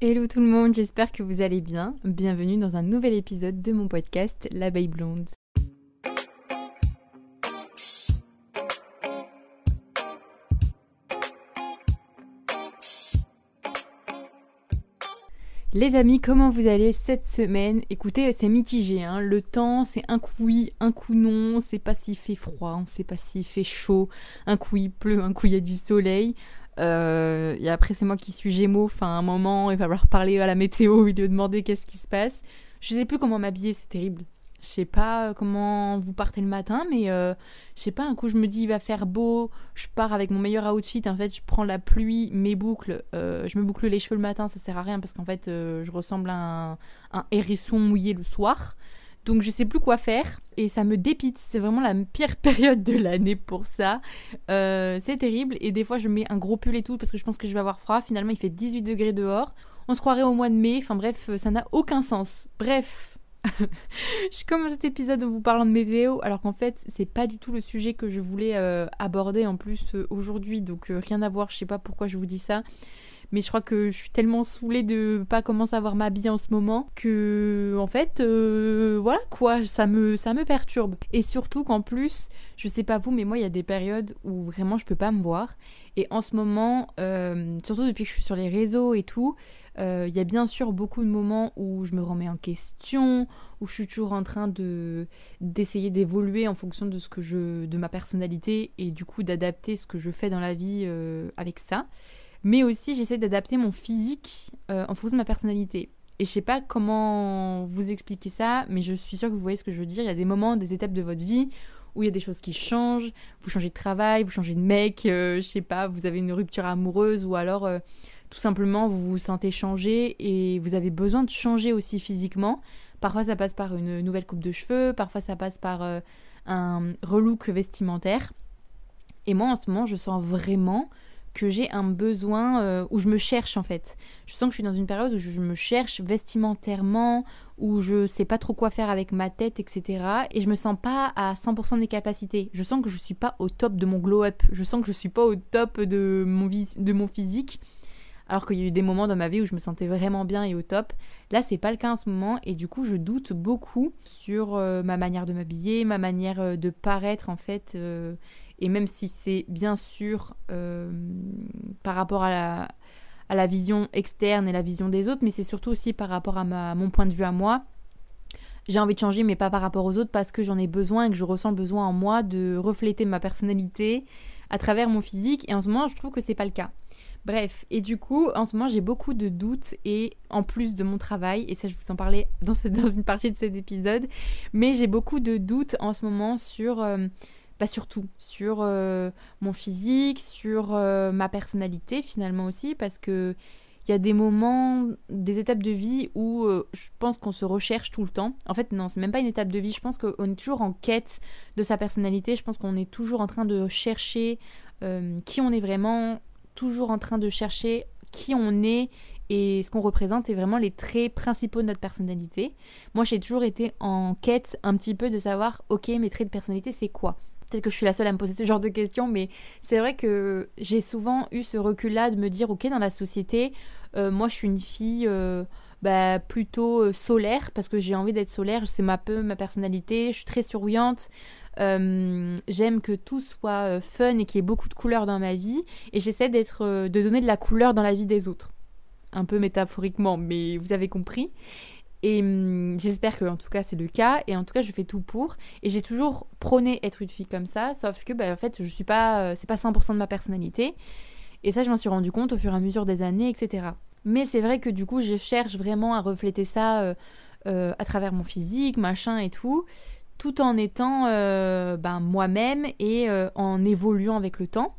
Hello tout le monde, j'espère que vous allez bien. Bienvenue dans un nouvel épisode de mon podcast L'abeille blonde. Les amis, comment vous allez cette semaine? Écoutez, c'est mitigé. Hein. Le temps, c'est un coup oui, un coup non. On sait pas s'il fait froid, on sait pas s'il fait chaud. Un coup il pleut, un coup il y a du soleil. Euh, et après, c'est moi qui suis gémeaux. Enfin, un moment, il va falloir parler à la météo, il lui demander qu'est-ce qui se passe. Je sais plus comment m'habiller, c'est terrible. Je sais pas comment vous partez le matin, mais euh, je sais pas, un coup je me dis il va faire beau, je pars avec mon meilleur outfit, en fait je prends la pluie, mes boucles, euh, je me boucle les cheveux le matin, ça sert à rien parce qu'en fait je ressemble à un hérisson mouillé le soir. Donc je sais plus quoi faire et ça me dépite. C'est vraiment la pire période de l'année pour ça. Euh, c'est terrible et des fois je mets un gros pull et tout parce que je pense que je vais avoir froid. Finalement il fait 18 degrés dehors. On se croirait au mois de mai. Enfin bref, ça n'a aucun sens. Bref. je commence cet épisode en vous parlant de météo alors qu'en fait c'est pas du tout le sujet que je voulais euh, aborder en plus euh, aujourd'hui donc rien à voir je sais pas pourquoi je vous dis ça mais je crois que je suis tellement saoulée de pas commencer à voir ma vie en ce moment que en fait euh, voilà quoi ça me ça me perturbe. Et surtout qu'en plus je sais pas vous mais moi il y a des périodes où vraiment je peux pas me voir. Et en ce moment euh, surtout depuis que je suis sur les réseaux et tout euh, il y a bien sûr beaucoup de moments où je me remets en question où je suis toujours en train de d'essayer d'évoluer en fonction de ce que je de ma personnalité et du coup d'adapter ce que je fais dans la vie avec ça mais aussi j'essaie d'adapter mon physique euh, en fonction de ma personnalité. Et je sais pas comment vous expliquer ça, mais je suis sûre que vous voyez ce que je veux dire. Il y a des moments, des étapes de votre vie où il y a des choses qui changent. Vous changez de travail, vous changez de mec, euh, je sais pas, vous avez une rupture amoureuse ou alors euh, tout simplement vous vous sentez changer et vous avez besoin de changer aussi physiquement. Parfois ça passe par une nouvelle coupe de cheveux, parfois ça passe par un relook vestimentaire. Et moi en ce moment je sens vraiment que j'ai un besoin euh, où je me cherche en fait. Je sens que je suis dans une période où je me cherche vestimentairement, où je sais pas trop quoi faire avec ma tête, etc. Et je me sens pas à 100% de mes capacités. Je sens que je suis pas au top de mon glow-up. Je sens que je suis pas au top de mon, de mon physique. Alors qu'il y a eu des moments dans ma vie où je me sentais vraiment bien et au top. Là, c'est pas le cas en ce moment et du coup, je doute beaucoup sur euh, ma manière de m'habiller, ma manière euh, de paraître en fait et même si c'est bien sûr euh, par rapport à la, vision externe et la vision des autres, mais c'est surtout aussi par rapport à, mon point de vue à moi. J'ai envie de changer, mais pas par rapport aux autres, parce que j'en ai besoin et que je ressens le besoin en moi de refléter ma personnalité à travers mon physique. Et en ce moment, je trouve que c'est pas le cas. Bref, et du coup, en ce moment, j'ai beaucoup de doutes et en plus de mon travail, et ça, je vous en parlais dans, dans une partie de cet épisode, mais j'ai beaucoup de doutes en ce moment sur euh, pas surtout sur euh, mon physique, sur euh, ma personnalité finalement aussi, parce que il y a des moments, des étapes de vie où euh, je pense qu'on se recherche tout le temps. En fait, non, c'est même pas une étape de vie. Je pense qu'on est toujours en quête de sa personnalité. Je pense qu'on est toujours en train de chercher qui on est vraiment, toujours en train de chercher qui on est et ce qu'on représente est vraiment les traits principaux de notre personnalité. Moi, j'ai toujours été en quête un petit peu de savoir, ok, mes traits de personnalité, c'est quoi? Peut-être que je suis la seule à me poser ce genre de questions, mais c'est vrai que j'ai souvent eu ce recul-là de me dire, ok, dans la société, euh, moi je suis une fille euh, bah, plutôt euh, solaire, parce que j'ai envie d'être solaire, c'est un peu ma personnalité, je suis très souriante, j'aime que tout soit fun et qu'il y ait beaucoup de couleurs dans ma vie, et j'essaie d'être, de donner de la couleur dans la vie des autres. Un peu métaphoriquement, mais vous avez compris. Et hum, j'espère que en tout cas c'est le cas. Et en tout cas je fais tout pour. Et j'ai toujours prôné être une fille comme ça. Sauf que bah, en fait je suis pas euh, c'est pas 100% de ma personnalité. Et ça je m'en suis rendu compte au fur et à mesure des années etc. Mais c'est vrai que du coup je cherche vraiment à refléter ça euh, euh, à travers mon physique machin et tout tout en étant ben, moi-même et en évoluant avec le temps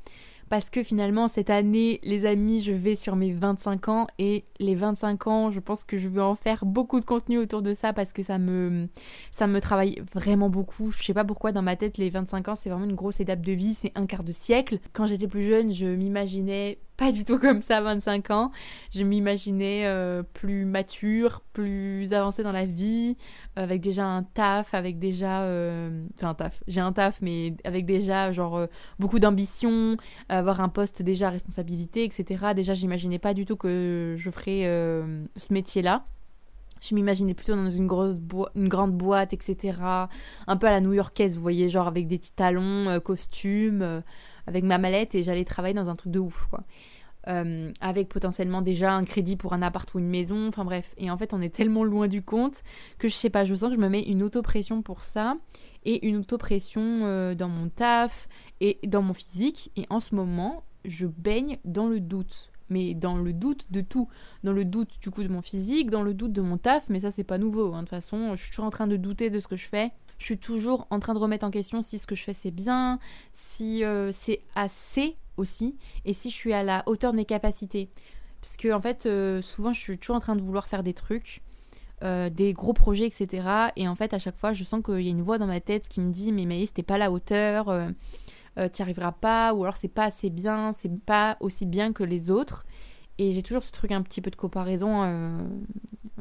parce que finalement cette année les amis je vais sur mes 25 ans. Et les 25 ans je pense que je vais en faire beaucoup de contenu autour de ça parce que ça me ça me travaille vraiment beaucoup. Je sais pas pourquoi dans ma tête les 25 ans c'est vraiment une grosse étape de vie. C'est un quart de siècle. Quand j'étais plus jeune je m'imaginais pas du tout comme ça à 25 ans. Je m'imaginais euh, plus mature, plus avancée dans la vie, avec déjà un taf, avec déjà... Euh, enfin un taf, j'ai un taf, mais avec déjà genre euh, beaucoup d'ambition, avoir un poste déjà à responsabilité, etc. Déjà, j'imaginais pas du tout que je ferais ce métier-là. Je m'imaginais plutôt dans une grosse une grande boîte, etc. Un peu à la new-yorkaise, vous voyez, genre avec des petits talons, euh, costumes, euh, avec ma mallette et j'allais travailler dans un truc de ouf, quoi. Euh, avec potentiellement déjà un crédit pour un appart ou une maison, enfin bref. Et en fait, on est tellement loin du compte que je sais pas, je sens que je me mets une auto-pression pour ça et une auto-pression dans mon taf et dans mon physique. Et en ce moment, je baigne dans le doute mais dans le doute de tout. Dans le doute du coup de mon physique, dans le doute de mon taf, mais ça c'est pas nouveau. Hein. De toute façon, je suis toujours en train de douter de ce que je fais. Je suis toujours en train de remettre en question si ce que je fais c'est bien, si euh, c'est assez aussi, et si je suis à la hauteur de mes capacités. Parce que en fait, euh, souvent je suis toujours en train de vouloir faire des trucs. Euh, des gros projets, etc. Et en fait, à chaque fois, je sens qu'il y a une voix dans ma tête qui me dit Mais Maïs, t'es pas à la hauteur, euh, t'y arriveras pas, ou alors c'est pas assez bien, c'est pas aussi bien que les autres. Et j'ai toujours ce truc un petit peu de comparaison euh,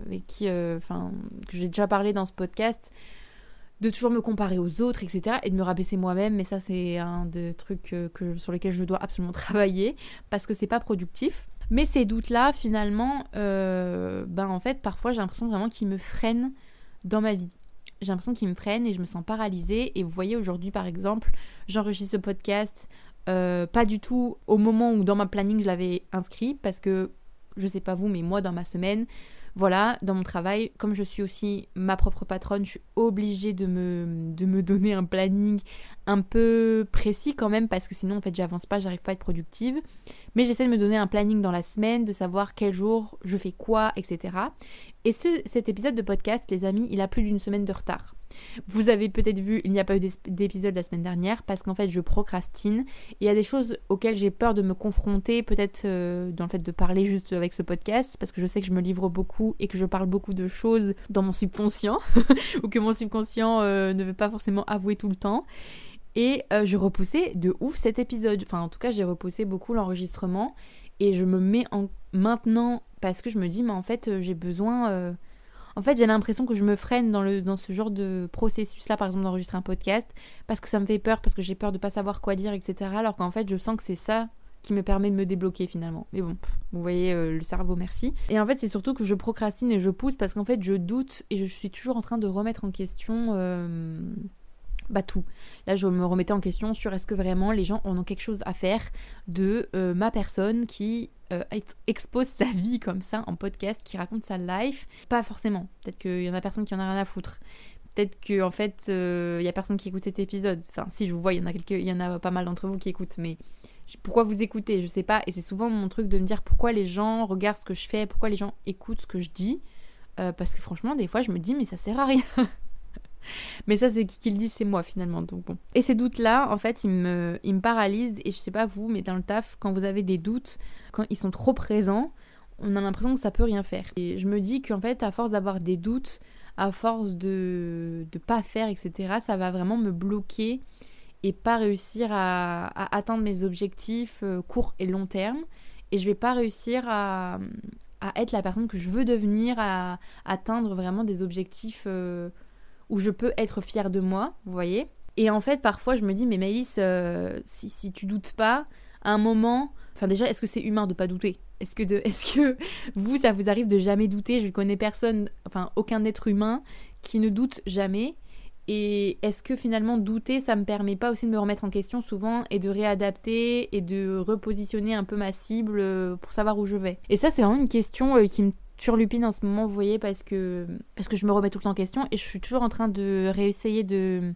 avec qui, euh, enfin, que j'ai déjà parlé dans ce podcast, de toujours me comparer aux autres, etc. et de me rabaisser moi-même. Mais ça, c'est un des trucs que, sur lesquels je dois absolument travailler parce que c'est pas productif. Mais ces doutes-là, finalement, ben en fait, parfois j'ai l'impression vraiment qu'ils me freinent dans ma vie j'ai l'impression qu'il me freine et je me sens paralysée. Et vous voyez, aujourd'hui, par exemple, j'enregistre ce podcast euh, pas du tout au moment où dans ma planning je l'avais inscrit parce que je sais pas vous, mais moi dans ma semaine, voilà, dans mon travail, comme je suis aussi ma propre patronne, je suis obligée de me donner un planning un peu précis quand même parce que sinon en fait j'avance pas, j'arrive pas à être productive. Mais j'essaie de me donner un planning dans la semaine, de savoir quel jour je fais quoi, etc. Et ce, cet épisode de podcast, les amis, il a plus d'une semaine de retard. Vous avez peut-être vu, il n'y a pas eu d'épisode la semaine dernière parce qu'en fait je procrastine. Il y a des choses auxquelles j'ai peur de me confronter, peut-être euh, dans le fait de parler juste avec ce podcast, parce que je sais que je me livre beaucoup et que je parle beaucoup de choses dans mon subconscient, ou que mon subconscient euh, ne veut pas forcément avouer tout le temps. Et euh, je repoussais de ouf cet épisode. Enfin, en tout cas, j'ai repoussé beaucoup l'enregistrement. Et je me mets en maintenant parce que je me dis, mais en fait, euh, j'ai besoin. Euh, en fait, j'ai l'impression que je me freine dans, ce genre de processus-là, par exemple, d'enregistrer un podcast, parce que ça me fait peur, parce que j'ai peur de pas savoir quoi dire, etc. Alors qu'en fait, je sens que c'est ça qui me permet de me débloquer finalement. Mais bon, vous voyez, le cerveau, merci. Et en fait, c'est surtout que je procrastine et je pousse parce qu'en fait, je doute et je suis toujours en train de remettre en question bah tout. Là, je me remettais en question sur est-ce que vraiment les gens en ont quelque chose à faire de euh, ma personne qui euh, expose sa vie comme ça en podcast, qui raconte sa life. Pas forcément. Peut-être qu'il y en a personne qui en a rien à foutre. Peut-être qu'en en fait, euh, il y a personne qui écoute cet épisode. Enfin, si je vous vois, il y en a quelques, il y en a pas mal d'entre vous qui écoutent, mais pourquoi vous écoutez? Je sais pas. Et c'est souvent mon truc de me dire pourquoi les gens regardent ce que je fais, pourquoi les gens écoutent ce que je dis. parce que franchement, des fois, je me dis, mais ça sert à rien. Mais ça, c'est qui le dit C'est moi finalement. Donc bon. Et ces doutes-là, en fait, ils me, me paralysent. Et je sais pas vous, mais dans le taf, quand vous avez des doutes, quand ils sont trop présents, on a l'impression que ça peut rien faire. Et je me dis qu'en fait, à force d'avoir des doutes, à force de ne pas faire, etc., ça va vraiment me bloquer et pas réussir à, atteindre mes objectifs euh, court et long terme. Et je vais pas réussir à, à être la personne que je veux devenir, à, atteindre vraiment des objectifs. Euh, où je peux être fière de moi, vous voyez. Et en fait, parfois, je me dis, mais Maëlys, euh, si, tu doutes pas, à un moment, enfin déjà, est-ce que c'est humain de pas douter? Est-ce que, de, est que vous, ça vous arrive de jamais douter? Je connais personne, enfin aucun être humain qui ne doute jamais. Et est-ce que finalement douter, ça me permet pas aussi de me remettre en question souvent et de réadapter et de repositionner un peu ma cible euh, pour savoir où je vais? Et ça, c'est vraiment une question euh, qui me turlupine en ce moment, vous voyez, parce que, parce que je me remets tout le temps en question et je suis toujours en train de réessayer de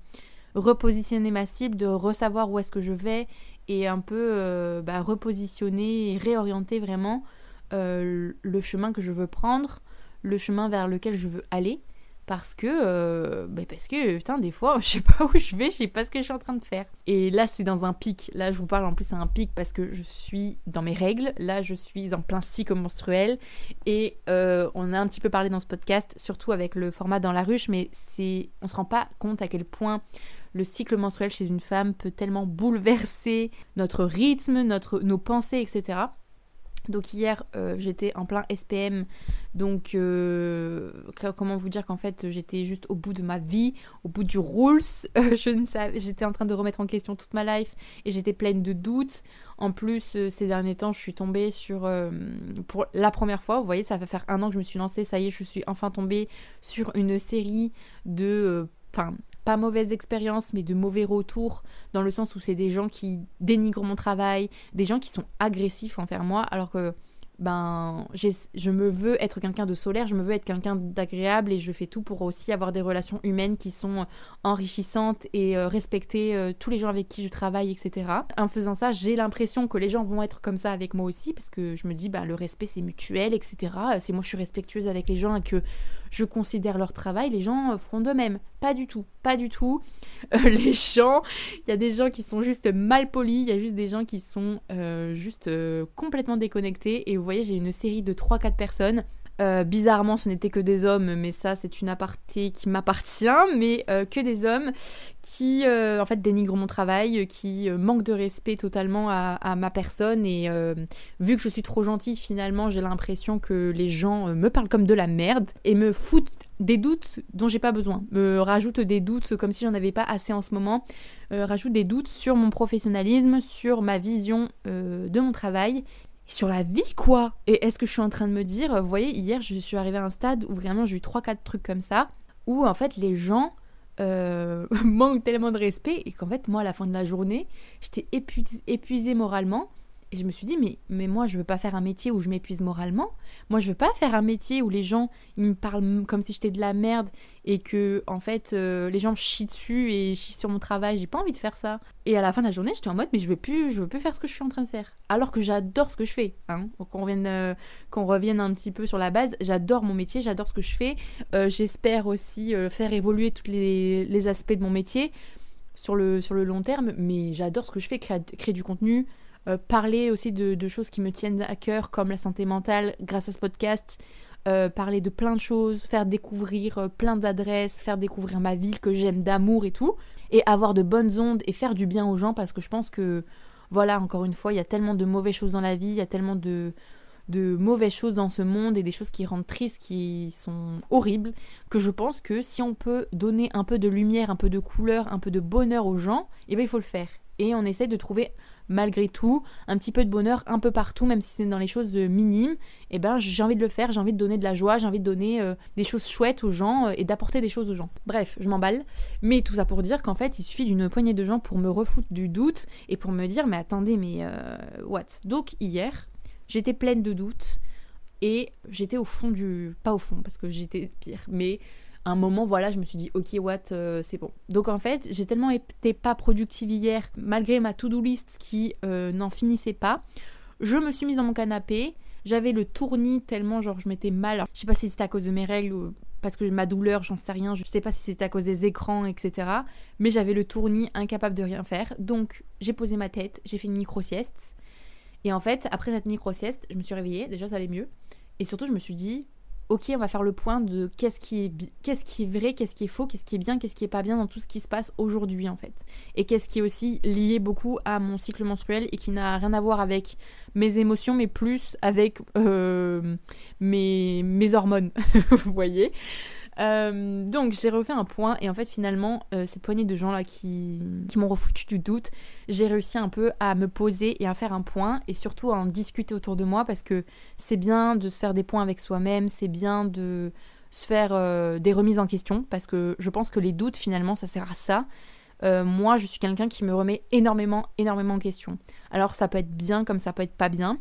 repositionner ma cible, de resavoir où est-ce que je vais et un peu euh, bah, repositionner et réorienter vraiment euh, le chemin que je veux prendre, le chemin vers lequel je veux aller parce que euh, bah, parce que putain des fois je sais pas où je vais je sais pas ce que je suis en train de faire. Et là c'est dans un pic. Là je vous parle en plus c'est un pic parce que je suis dans mes règles. Là je suis en plein cycle menstruel. Et euh, on a un petit peu parlé dans ce podcast surtout avec le format dans la ruche mais c'est on se rend pas compte à quel point le cycle menstruel chez une femme peut tellement bouleverser notre rythme notre nos pensées etc Donc hier, euh, j'étais en plein SPM. Donc, euh, comment vous dire qu'en fait, j'étais juste au bout de ma vie, au bout du rules. Euh, je ne savais, j'étais en train de remettre en question toute ma life et j'étais pleine de doutes. En plus, ces derniers temps, je suis tombée sur, pour la première fois, vous voyez, ça va faire un an que je me suis lancée. Ça y est, je suis enfin tombée sur une série de, enfin, pas mauvaise expérience, mais de mauvais retours, dans le sens où c'est des gens qui dénigrent mon travail, des gens qui sont agressifs envers moi, alors que ben, je me veux être quelqu'un de solaire, je me veux être quelqu'un d'agréable et je fais tout pour aussi avoir des relations humaines qui sont enrichissantes et euh, respecter euh, tous les gens avec qui je travaille, etc. En faisant ça, j'ai l'impression que les gens vont être comme ça avec moi aussi parce que je me dis, ben, le respect c'est mutuel, etc. Si moi je suis respectueuse avec les gens et que je considère leur travail, les gens feront de même. Pas du tout, pas du tout. Euh, les gens, il y a des gens qui sont juste mal polis, il y a juste des gens qui sont juste complètement déconnectés et vous voyez, j'ai une série de 3-4 personnes. Euh, bizarrement, ce n'était que des hommes, mais ça, c'est une aparté qui m'appartient, mais euh, que des hommes qui, euh, en fait, dénigrent mon travail, qui manquent de respect totalement à, ma personne. Et vu que je suis trop gentille, finalement, j'ai l'impression que les gens me parlent comme de la merde et me foutent des doutes dont j'ai pas besoin, me rajoutent des doutes comme si j'en avais pas assez en ce moment, rajoutent des doutes sur mon professionnalisme, sur ma vision de mon travail sur la vie quoi. Et est-ce que je suis en train de me dire, vous voyez, hier je suis arrivée à un stade où vraiment j'ai eu 3-4 trucs comme ça, où en fait les gens euh, manquent tellement de respect et qu'en fait moi à la fin de la journée j'étais épuisée moralement et je me suis dit, mais, mais moi, je veux pas faire un métier où je m'épuise moralement. Moi, je veux pas faire un métier où les gens, ils me parlent comme si j'étais de la merde et que, en fait, euh, les gens chient dessus et chient sur mon travail. J'ai pas envie de faire ça. Et à la fin de la journée, j'étais en mode, mais je veux plus, je veux plus faire ce que je suis en train de faire. Alors que j'adore ce que je fais. Hein. Qu'on revienne, euh, revienne un petit peu sur la base. J'adore mon métier, j'adore ce que je fais. Euh, j'espère aussi faire évoluer tous les, aspects de mon métier sur le, sur le long terme. Mais j'adore ce que je fais, créer du contenu. Euh, parler aussi de, choses qui me tiennent à cœur, comme la santé mentale, grâce à ce podcast. Euh, parler de plein de choses, faire découvrir euh, plein d'adresses, faire découvrir ma ville que j'aime d'amour et tout, et avoir de bonnes ondes et faire du bien aux gens parce que je pense que, voilà, encore une fois, il y a tellement de mauvaises choses dans la vie, il y a tellement de, de mauvaises choses dans ce monde et des choses qui rendent tristes, qui sont horribles, que je pense que si on peut donner un peu de lumière, un peu de couleur, un peu de bonheur aux gens, eh bien il faut le faire. Et on essaie de trouver malgré tout, un petit peu de bonheur un peu partout, même si c'est dans les choses euh, minimes, et eh ben j'ai envie de le faire, j'ai envie de donner de la joie, j'ai envie de donner euh, des choses chouettes aux gens euh, et d'apporter des choses aux gens. Bref, je m'emballe, mais tout ça pour dire qu'en fait, il suffit d'une poignée de gens pour me refoutre du doute et pour me dire mais attendez, mais what? Donc hier, j'étais pleine de doutes et j'étais au fond du pas au fond parce que j'étais pire, mais un moment, voilà, je me suis dit, ok, what, euh, c'est bon. Donc en fait, j'ai tellement été pas productive hier, malgré ma to-do list qui euh, n'en finissait pas. Je me suis mise dans mon canapé, j'avais le tournis tellement, genre, je m'étais mal. Je sais pas si c'était à cause de mes règles ou parce que ma douleur, j'en sais rien. Je sais pas si c'était à cause des écrans, etc. Mais j'avais le tournis, incapable de rien faire. Donc j'ai posé ma tête, j'ai fait une micro-sieste. Et en fait, après cette micro-sieste, je me suis réveillée, déjà ça allait mieux. Et surtout, je me suis dit, ok, on va faire le point de qu'est-ce qui est, vrai, qu'est-ce qui est faux, qu'est-ce qui est bien, qu'est-ce qui est pas bien dans tout ce qui se passe aujourd'hui en fait. Et qu'est-ce qui est aussi lié beaucoup à mon cycle menstruel et qui n'a rien à voir avec mes émotions, mais plus avec euh, mes hormones, vous voyez. Euh, donc j'ai refait un point et en fait finalement euh, cette poignée de gens là qui, m'ont refoutu du doute, j'ai réussi un peu à me poser et à faire un point et surtout à en discuter autour de moi parce que c'est bien de se faire des points avec soi-même, c'est bien de se faire euh, des remises en question parce que je pense que les doutes finalement ça sert à ça. moi je suis quelqu'un qui me remet énormément énormément en question. Alors ça peut être bien comme ça peut être pas bien.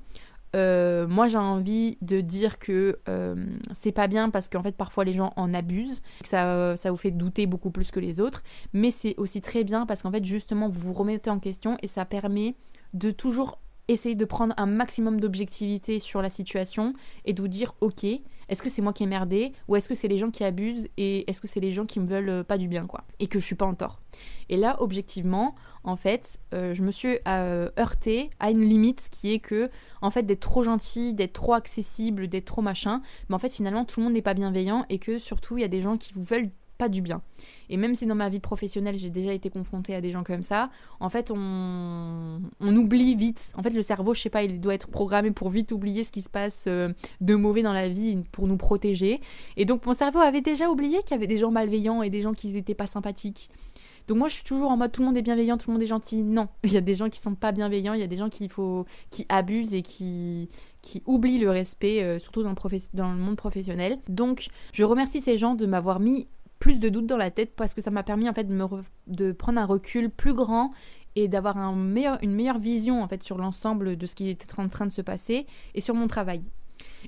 Euh, moi j'ai envie de dire que euh, c'est pas bien parce qu'en fait parfois les gens en abusent, que ça, ça vous fait douter beaucoup plus que les autres, mais c'est aussi très bien parce qu'en fait justement vous vous remettez en question et ça permet de toujours essayer de prendre un maximum d'objectivité sur la situation et de vous dire ok, est-ce que c'est moi qui ai merdé ou est-ce que c'est les gens qui abusent et est-ce que c'est les gens qui me veulent euh, pas du bien quoi et que je suis pas en tort. Et là objectivement, en fait, euh, je me suis euh, heurtée à une limite qui est que en fait d'être trop gentil, d'être trop accessible, d'être trop machin, mais en fait finalement tout le monde n'est pas bienveillant et que surtout il y a des gens qui vous veulent pas du bien. Et même si dans ma vie professionnelle, j'ai déjà été confrontée à des gens comme ça, en fait, on, on oublie vite. En fait, le cerveau, je sais pas, il doit être programmé pour vite oublier ce qui se passe euh, de mauvais dans la vie pour nous protéger. Et donc, mon cerveau avait déjà oublié qu'il y avait des gens malveillants et des gens qui n'étaient pas sympathiques. Donc moi je suis toujours en mode tout le monde est bienveillant, tout le monde est gentil. Non, il y a des gens qui sont pas bienveillants, il y a des gens qui faut qui abusent et qui qui oublient le respect, euh, surtout dans le, monde professionnel. Donc je remercie ces gens de m'avoir mis plus de doutes dans la tête parce que ça m'a permis en fait de, me de prendre un recul plus grand et d'avoir un meilleur, une meilleure vision en fait sur l'ensemble de ce qui était en train de se passer et sur mon travail.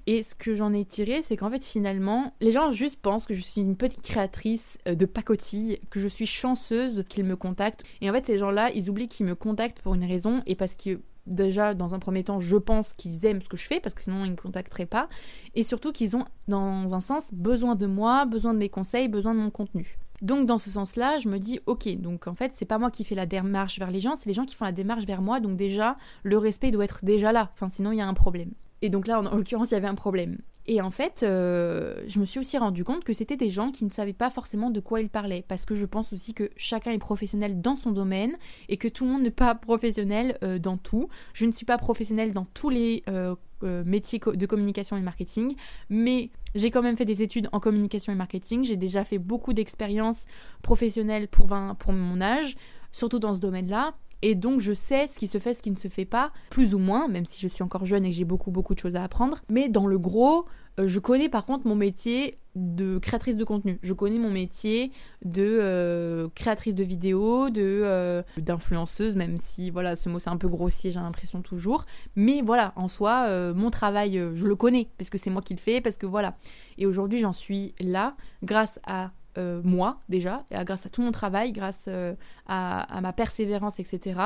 Et ce que j'en ai tiré, c'est qu'en fait, finalement, les gens juste pensent que je suis une petite créatrice euh, de pacotille, que je suis chanceuse qu'ils me contactent. Et en fait, ces gens-là, ils oublient qu'ils me contactent pour une raison et parce que déjà, dans un premier temps, je pense qu'ils aiment ce que je fais parce que sinon, ils ne me contacteraient pas. Et surtout qu'ils ont, dans un sens, besoin de moi, besoin de mes conseils, besoin de mon contenu. Donc dans ce sens-là, je me dis ok, donc en fait c'est pas moi qui fais la démarche vers les gens, c'est les gens qui font la démarche vers moi, donc déjà le respect doit être déjà là, enfin sinon il y a un problème. Et donc là, en, l'occurrence, il y avait un problème. Et en fait, euh, je me suis aussi rendu compte que c'était des gens qui ne savaient pas forcément de quoi ils parlaient. Parce que je pense aussi que chacun est professionnel dans son domaine et que tout le monde n'est pas professionnel euh, dans tout. Je ne suis pas professionnelle dans tous les euh, métiers de communication et marketing, mais j'ai quand même fait des études en communication et marketing. J'ai déjà fait beaucoup d'expériences professionnelles pour, pour mon âge, surtout dans ce domaine-là. Et donc je sais ce qui se fait, ce qui ne se fait pas, plus ou moins, même si je suis encore jeune et que j'ai beaucoup beaucoup de choses à apprendre. Mais dans le gros, euh, je connais par contre mon métier de créatrice de contenu. Je connais mon métier de euh, créatrice de vidéos, de euh, d'influenceuse, même si voilà ce mot c'est un peu grossier, j'ai l'impression toujours. Mais voilà, en soi, mon travail, je le connais parce que c'est moi qui le fais, parce que voilà. Et aujourd'hui, j'en suis là grâce à euh, moi déjà, grâce à tout mon travail, grâce euh, à, ma persévérance, etc.,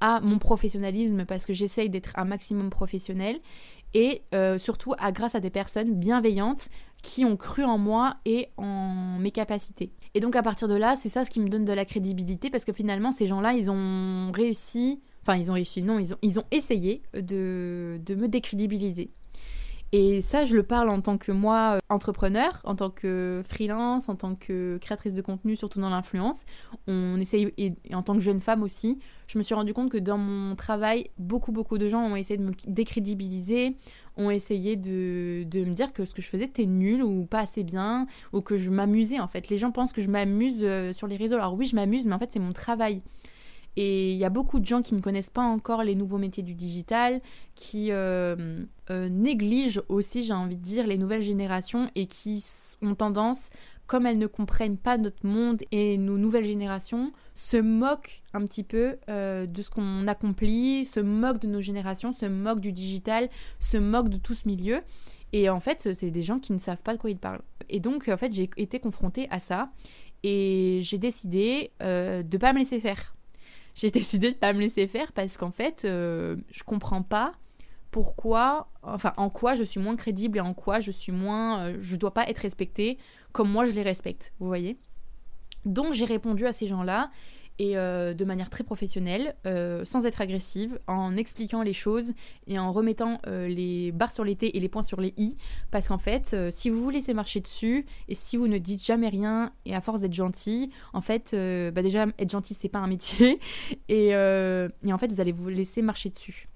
à mon professionnalisme, parce que j'essaye d'être un maximum professionnel, et euh, surtout à, grâce à des personnes bienveillantes qui ont cru en moi et en mes capacités. Et donc à partir de là, c'est ça ce qui me donne de la crédibilité, parce que finalement, ces gens-là, ils ont réussi, enfin ils ont réussi, non, ils ont, ils ont essayé de, de me décrédibiliser. Et ça, je le parle en tant que moi, euh, entrepreneur, en tant que freelance, en tant que créatrice de contenu, surtout dans l'influence. On essaye, et en tant que jeune femme aussi, je me suis rendu compte que dans mon travail, beaucoup, beaucoup de gens ont essayé de me décrédibiliser, ont essayé de, de me dire que ce que je faisais était nul ou pas assez bien, ou que je m'amusais en fait. Les gens pensent que je m'amuse euh, sur les réseaux. Alors oui, je m'amuse, mais en fait, c'est mon travail. Et il y a beaucoup de gens qui ne connaissent pas encore les nouveaux métiers du digital, qui euh, euh, négligent aussi, j'ai envie de dire, les nouvelles générations et qui ont tendance, comme elles ne comprennent pas notre monde et nos nouvelles générations, se moquent un petit peu euh, de ce qu'on accomplit, se moquent de nos générations, se moquent du digital, se moquent de tout ce milieu. Et en fait, c'est des gens qui ne savent pas de quoi ils parlent. Et donc, en fait, j'ai été confrontée à ça et j'ai décidé de ne pas me laisser faire j'ai décidé de pas me laisser faire parce qu'en fait, euh, je comprends pas pourquoi, enfin, en quoi je suis moins crédible et en quoi je suis moins, euh, je dois pas être respectée comme moi je les respecte, vous voyez. Donc j'ai répondu à ces gens-là et euh, de manière très professionnelle, euh, sans être agressive, en expliquant les choses et en remettant euh, les barres sur les T et les points sur les I, parce qu'en fait, si vous vous laissez marcher dessus et si vous ne dites jamais rien et à force d'être gentil, en fait, bah déjà être gentil c'est pas un métier. Et, et en fait vous allez vous laisser marcher dessus.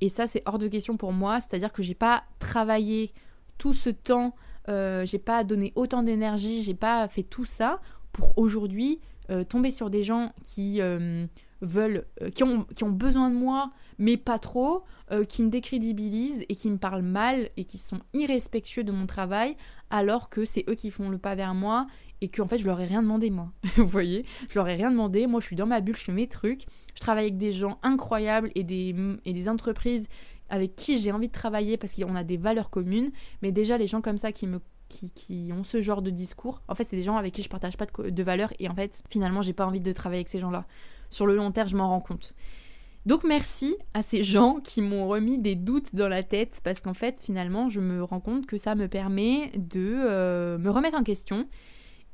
Et ça c'est hors de question pour moi, c'est-à-dire que j'ai pas travaillé tout ce temps, j'ai pas donné autant d'énergie, j'ai pas fait tout ça pour aujourd'hui euh, tomber sur des gens qui euh, veulent, euh, qui, ont, qui ont besoin de moi, mais pas trop, qui me décrédibilisent et qui me parlent mal et qui sont irrespectueux de mon travail, alors que c'est eux qui font le pas vers moi et qu'en fait je leur ai rien demandé moi. Vous voyez? Je leur ai rien demandé, moi je suis dans ma bulle, je fais mes trucs, je travaille avec des gens incroyables et des, et des entreprises avec qui j'ai envie de travailler parce qu'on a des valeurs communes, mais déjà les gens comme ça qui me qui, ont ce genre de discours, en fait, c'est des gens avec qui je partage pas de, valeurs et en fait, finalement, j'ai pas envie de travailler avec ces gens-là. Sur le long terme, je m'en rends compte. Donc merci à ces gens qui m'ont remis des doutes dans la tête parce qu'en fait finalement je me rends compte que ça me permet de euh, me remettre en question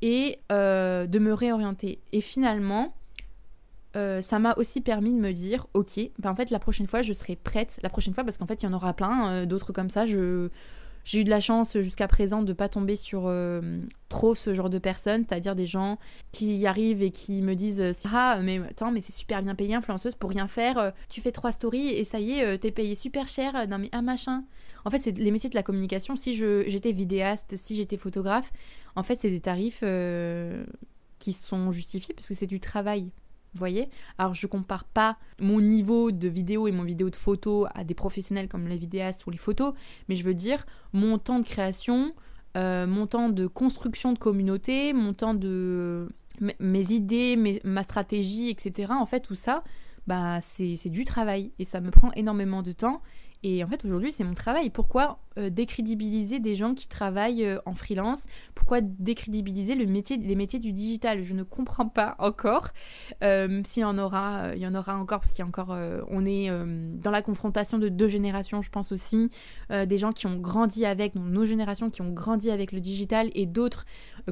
et euh, de me réorienter. Et finalement euh, ça m'a aussi permis de me dire ok ben en fait la prochaine fois je serai prête la prochaine fois parce qu'en fait il y en aura plein d'autres comme ça je J'ai eu de la chance jusqu'à présent de pas tomber sur euh, trop ce genre de personnes, c'est-à-dire des gens qui arrivent et qui me disent ah mais attends mais c'est super bien payé influenceuse pour rien faire, tu fais trois stories et ça y est t'es payé super cher, non mais un machin. En fait c'est les métiers de la communication. Si j'étais vidéaste, si j'étais photographe, en fait c'est des tarifs qui sont justifiés parce que c'est du travail. Alors je compare pas mon niveau de vidéo et mon vidéo de photo à des professionnels comme les vidéastes ou les photos, mais je veux dire mon temps de création, euh, mon temps de construction de communauté, mon temps de mes idées, ma stratégie, etc. En fait, tout ça, bah, c'est du travail et ça me prend énormément de temps. Et en fait, aujourd'hui, c'est mon travail. Pourquoi euh, décrédibiliser des gens qui travaillent euh, en freelance? Pourquoi décrédibiliser les métiers du digital? Je ne comprends pas encore. Euh, S'il y en aura, il y en aura encore parce qu'il y a encore, on est dans la confrontation de deux générations, je pense aussi, des gens qui ont grandi avec, nos générations qui ont grandi avec le digital et d'autres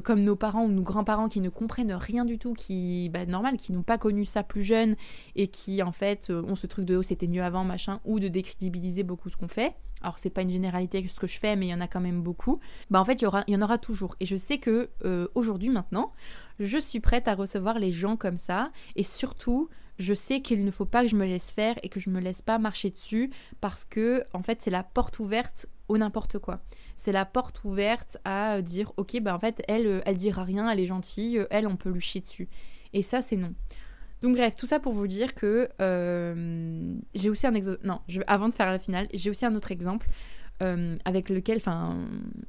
comme nos parents ou nos grands-parents qui ne comprennent rien du tout, qui, bah, normal, qui n'ont pas connu ça plus jeune et qui en fait ont ce truc de oh c'était mieux avant machin ou de décrédibiliser beaucoup ce qu'on fait alors c'est pas une généralité ce que je fais, mais il y en a quand même beaucoup. Bah en fait, il y, aura, en aura toujours. Et je sais que euh, aujourd'hui, maintenant, je suis prête à recevoir les gens comme ça. Et surtout, je sais qu'il ne faut pas que je me laisse faire et que je me laisse pas marcher dessus parce que en fait, c'est la porte ouverte au n'importe quoi. C'est la porte ouverte à dire ok, bah en fait, elle, euh, elle dira rien, elle est gentille, euh, elle, on peut lui chier dessus. Et ça, c'est non. Donc bref, tout ça pour vous dire que euh, j'ai aussi un exemple. Non, je... avant de faire la finale, j'ai aussi un autre exemple euh, avec lequel, enfin,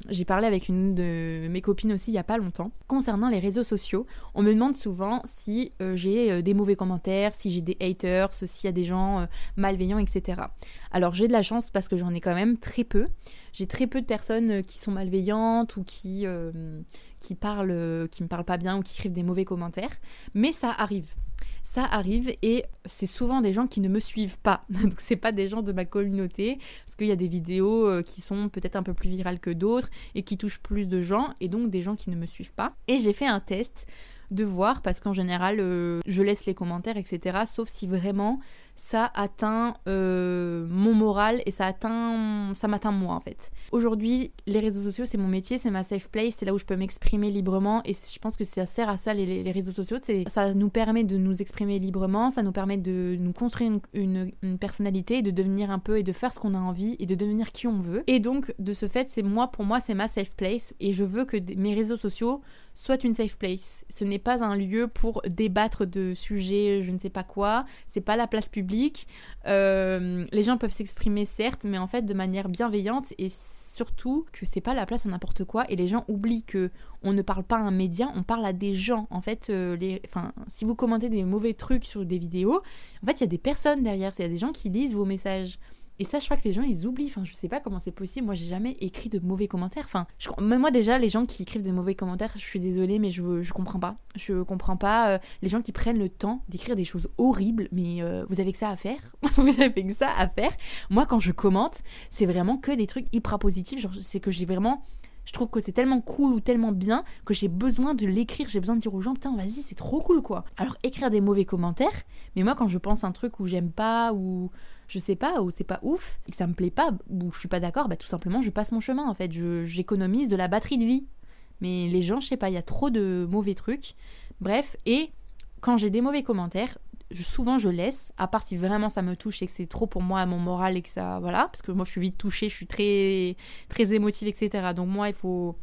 j'ai parlé avec une de mes copines aussi il y a pas longtemps concernant les réseaux sociaux. On me demande souvent si euh, j'ai des mauvais commentaires, si j'ai des haters, s'il y a des gens malveillants, etc. Alors j'ai de la chance parce que j'en ai quand même très peu. J'ai très peu de personnes qui sont malveillantes ou qui qui parlent, qui me parlent pas bien ou qui écrivent des mauvais commentaires, mais ça arrive ça arrive et c'est souvent des gens qui ne me suivent pas. Donc c'est pas des gens de ma communauté parce qu'il y a des vidéos euh, qui sont peut-être un peu plus virales que d'autres et qui touchent plus de gens et donc des gens qui ne me suivent pas. Et j'ai fait un test de voir parce qu'en général euh, je laisse les commentaires etc sauf si vraiment ça atteint euh, et ça atteint ça m'atteint moi en fait. Aujourd'hui les réseaux sociaux c'est mon métier c'est ma safe place c'est là où je peux m'exprimer librement et je pense que ça sert à ça les, réseaux sociaux ça nous permet de nous exprimer librement ça nous permet de nous construire une, une personnalité de devenir un peu et de faire ce qu'on a envie et de devenir qui on veut. Et donc de ce fait c'est moi pour moi c'est ma safe place et je veux que mes réseaux sociaux soient une safe place ce n'est pas un lieu pour débattre de sujets, je ne sais pas quoi. C'est pas la place publique. Euh, les gens peuvent s'exprimer certes, mais en fait de manière bienveillante et surtout que c'est pas la place à n'importe quoi. Et les gens oublient que on ne parle pas à un média, on parle à des gens. En fait, euh, enfin, si vous commentez des mauvais trucs sur des vidéos, en fait il y a des personnes derrière. Il y a des gens qui lisent vos messages. Et ça, je crois que les gens, ils oublient. Enfin, je sais pas comment c'est possible. Moi, j'ai jamais écrit de mauvais commentaires. Enfin, même moi, déjà, les gens qui écrivent des mauvais commentaires, je suis désolée, mais je, je comprends pas. Je comprends pas euh, les gens qui prennent le temps d'écrire des choses horribles, mais euh, vous avez que ça à faire. vous avez que ça à faire. Moi, quand je commente, c'est vraiment que des trucs hyper positifs. Genre, c'est que j'ai vraiment je trouve que c'est tellement cool ou tellement bien que j'ai besoin de l'écrire, j'ai besoin de dire aux gens putain vas-y c'est trop cool quoi. Alors écrire des mauvais commentaires, mais moi quand je pense un truc où j'aime pas ou je sais pas, ou c'est pas ouf, et que ça me plaît pas, ou je suis pas d'accord, bah tout simplement je passe mon chemin en fait, j'économise de la batterie de vie. Mais les gens, je sais pas, il y a trop de mauvais trucs. Bref, et quand j'ai des mauvais commentaires, souvent je laisse, à part si vraiment ça me touche et que c'est trop pour moi, mon moral et que ça. Voilà, parce que moi je suis vite touchée, je suis très, très émotive, etc. Donc moi il faut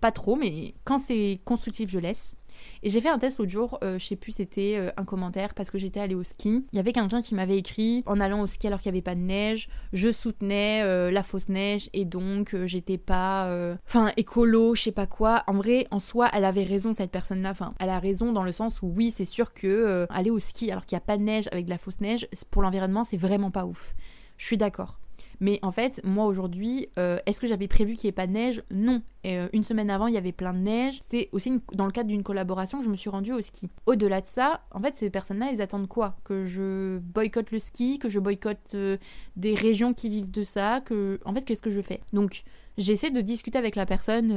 pas trop, mais quand c'est constructif, je laisse. Et j'ai fait un test l'autre jour, euh, je sais plus, c'était euh, un commentaire parce que j'étais allée au ski. Il y avait quelqu'un qui m'avait écrit en allant au ski alors qu'il n'y avait pas de neige, je soutenais euh, la fausse neige et donc j'étais pas. Enfin, écolo, je sais pas quoi. En vrai, en soi, elle avait raison, cette personne-là. Enfin, elle a raison dans le sens où oui, c'est sûr que aller au ski alors qu'il n'y a pas de neige avec de la fausse neige, pour l'environnement, c'est vraiment pas ouf. Je suis d'accord. Mais en fait, moi aujourd'hui, euh, est-ce que j'avais prévu qu'il n'y ait pas de neige? Non. Euh, une semaine avant, il y avait plein de neige. C'était aussi dans le cadre d'une collaboration que je me suis rendue au ski. Au-delà de ça, en fait, ces personnes-là, elles attendent quoi? Que je boycotte le ski, que je boycotte euh, des régions qui vivent de ça, que... En fait, qu'est-ce que je fais? Donc, j'essaie de discuter avec la personne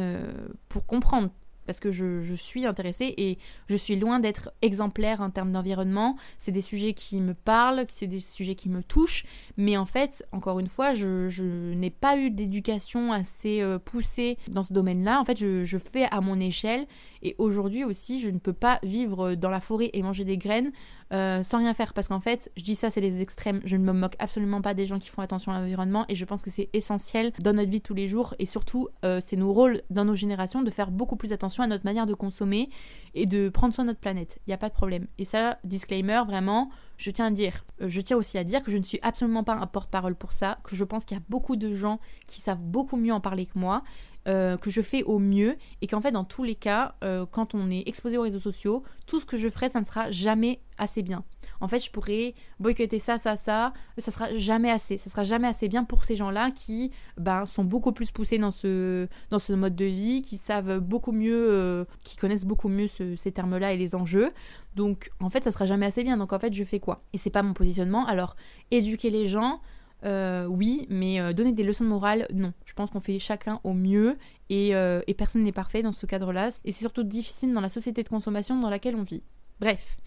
pour comprendre parce que je, suis intéressée et je suis loin d'être exemplaire en termes d'environnement. C'est des sujets qui me parlent, c'est des sujets qui me touchent, mais en fait, encore une fois, je, n'ai pas eu d'éducation assez euh, poussée dans ce domaine-là. En fait, je fais à mon échelle et aujourd'hui aussi, je ne peux pas vivre dans la forêt et manger des graines euh, sans rien faire. Parce qu'en fait, je dis ça, c'est les extrêmes. Je ne me moque absolument pas des gens qui font attention à l'environnement et je pense que c'est essentiel dans notre vie de tous les jours. Et surtout, euh, c'est nos rôles dans nos générations de faire beaucoup plus attention à notre manière de consommer et de prendre soin de notre planète. Il n'y a pas de problème. Et ça, disclaimer, vraiment, je tiens à dire. Euh, je tiens aussi à dire que je ne suis absolument pas un porte-parole pour ça, que je pense qu'il y a beaucoup de gens qui savent beaucoup mieux en parler que moi. Que je fais au mieux et qu'en fait dans tous les cas quand on est exposé aux réseaux sociaux tout ce que je ferai ça ne sera jamais assez bien. En fait, je pourrais boycotter ça, ça, ça, ça sera jamais assez. Ça sera jamais assez bien pour ces gens-là qui ben, sont beaucoup plus poussés dans ce, dans ce mode de vie, qui savent beaucoup mieux, euh, qui connaissent beaucoup mieux ces termes-là et les enjeux. Donc, en fait, ça sera jamais assez bien. Donc, en fait, je fais quoi? Et c'est pas mon positionnement. Alors, éduquer les gens, euh, oui, mais euh, donner des leçons de morale, non. Je pense qu'on fait chacun au mieux et, et personne n'est parfait dans ce cadre-là. Et c'est surtout difficile dans la société de consommation dans laquelle on vit. Bref,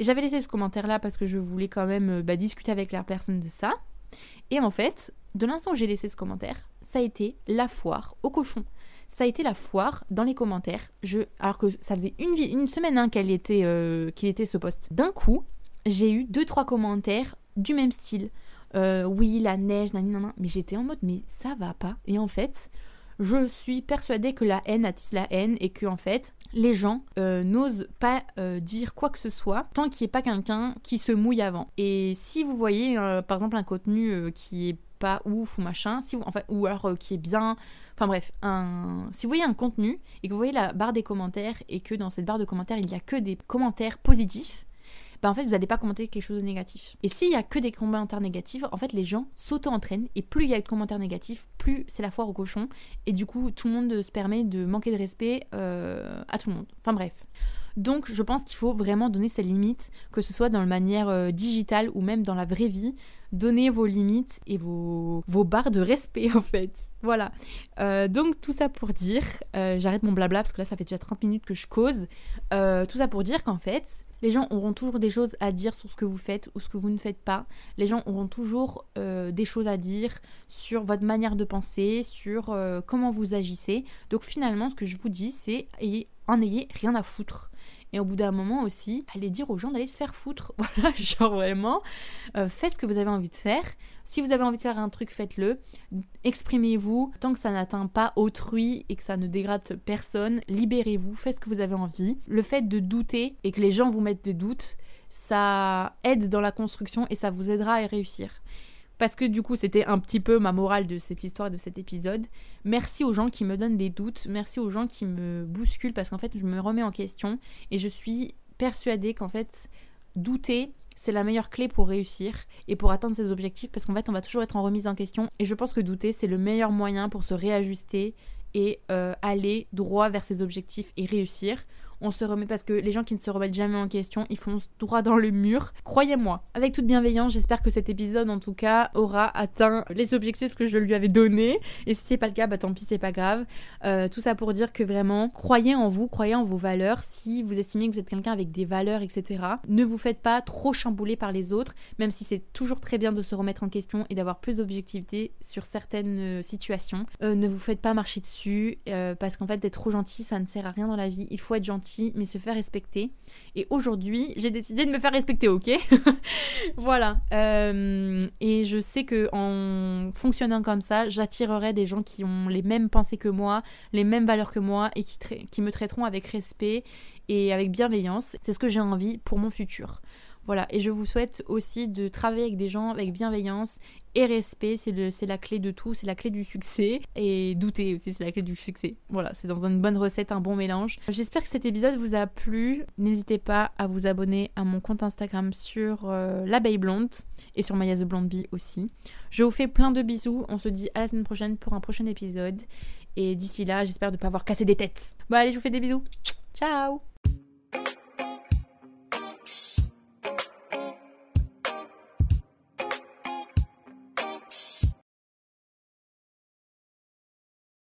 et j'avais laissé ce commentaire-là parce que je voulais quand même euh, bah, discuter avec la personne de ça. Et en fait, de l'instant où j'ai laissé ce commentaire, ça a été la foire au cochon. Ça a été la foire dans les commentaires. Je, alors que ça faisait une, une semaine hein, qu'elle était, euh, qu'il était ce poste. D'un coup, j'ai eu deux trois commentaires du même style. Euh, oui, la neige, nan, mais j'étais en mode mais ça va pas. Et en fait, je suis persuadée que la haine attise la haine et que en fait les gens euh, n'osent pas euh, dire quoi que ce soit tant qu'il n'y ait pas quelqu'un qui se mouille avant. Et si vous voyez par exemple un contenu qui est pas ouf ou machin, si enfin, ou alors qui est bien, enfin bref, si vous voyez un contenu et que vous voyez la barre des commentaires et que dans cette barre de commentaires il n'y a que des commentaires positifs, bah, en fait vous n'allez pas commenter quelque chose de négatif. Et s'il y a que des commentaires négatifs, en fait les gens s'auto-entraînent et plus il y a de commentaires négatifs, plus c'est la foire au cochon et du coup tout le monde se permet de manquer de respect euh, à tout le monde. Enfin bref. Donc je pense qu'il faut vraiment donner ses limites, que ce soit dans la manière euh, digitale ou même dans la vraie vie. Donnez vos limites et vos, vos barres de respect en fait. Voilà. Euh, donc tout ça pour dire, j'arrête mon blabla parce que là ça fait déjà 30 minutes que je cause. tout ça pour dire qu'en fait, les gens auront toujours des choses à dire sur ce que vous faites ou ce que vous ne faites pas. Les gens auront toujours euh, des choses à dire sur votre manière de penser, sur euh, comment vous agissez. Donc finalement, ce que je vous dis, c'est en ayez rien à foutre. Et au bout d'un moment aussi, allez dire aux gens d'aller se faire foutre. Voilà, genre vraiment, euh, faites ce que vous avez envie de faire. Si vous avez envie de faire un truc, faites-le. Exprimez-vous. Tant que ça n'atteint pas autrui et que ça ne dégrade personne, libérez-vous, faites ce que vous avez envie. Le fait de douter et que les gens vous mettent des doutes, ça aide dans la construction et ça vous aidera à réussir parce que du coup c'était un petit peu ma morale de cette histoire, de cet épisode. Merci aux gens qui me donnent des doutes, merci aux gens qui me bousculent parce qu'en fait je me remets en question. Et je suis persuadée qu'en fait douter c'est la meilleure clé pour réussir et pour atteindre ses objectifs parce qu'en fait on va toujours être en remise en question. Et je pense que douter c'est le meilleur moyen pour se réajuster et euh, aller droit vers ses objectifs et réussir on se remet parce que les gens qui ne se remettent jamais en question, ils foncent droit dans le mur. Croyez-moi. Avec toute bienveillance, j'espère que cet épisode en tout cas aura atteint les objectifs que je lui avais donnés. Et si c'est pas le cas, bah tant pis, c'est pas grave. Euh, tout ça pour dire que vraiment, croyez en vous, croyez en vos valeurs. Si vous estimez que vous êtes quelqu'un avec des valeurs, etc., ne vous faites pas trop chambouler par les autres, même si c'est toujours très bien de se remettre en question et d'avoir plus d'objectivité sur certaines euh, situations. Euh, ne vous faites pas marcher dessus parce qu'en fait, d'être trop gentil, ça ne sert à rien dans la vie. Il faut être gentil mais se faire respecter. Et aujourd'hui, j'ai décidé de me faire respecter, ok? Voilà. Euh, et je sais que en fonctionnant comme ça, j'attirerai des gens qui ont les mêmes pensées que moi, les mêmes valeurs que moi et qui, qui me traiteront avec respect et avec bienveillance. C'est ce que j'ai envie pour mon futur. Voilà, et je vous souhaite aussi de travailler avec des gens avec bienveillance et respect, c'est la clé de tout, c'est la clé du succès. Et douter aussi, c'est la clé du succès. Voilà, c'est dans une bonne recette, un bon mélange. J'espère que cet épisode vous a plu. N'hésitez pas à vous abonner à mon compte Instagram sur euh, l'abeille blonde et sur Maya the Blonde Bee aussi. Je vous fais plein de bisous. On se dit à la semaine prochaine pour un prochain épisode. Et d'ici là, j'espère ne pas avoir cassé des têtes. Bon, allez, je vous fais des bisous. Ciao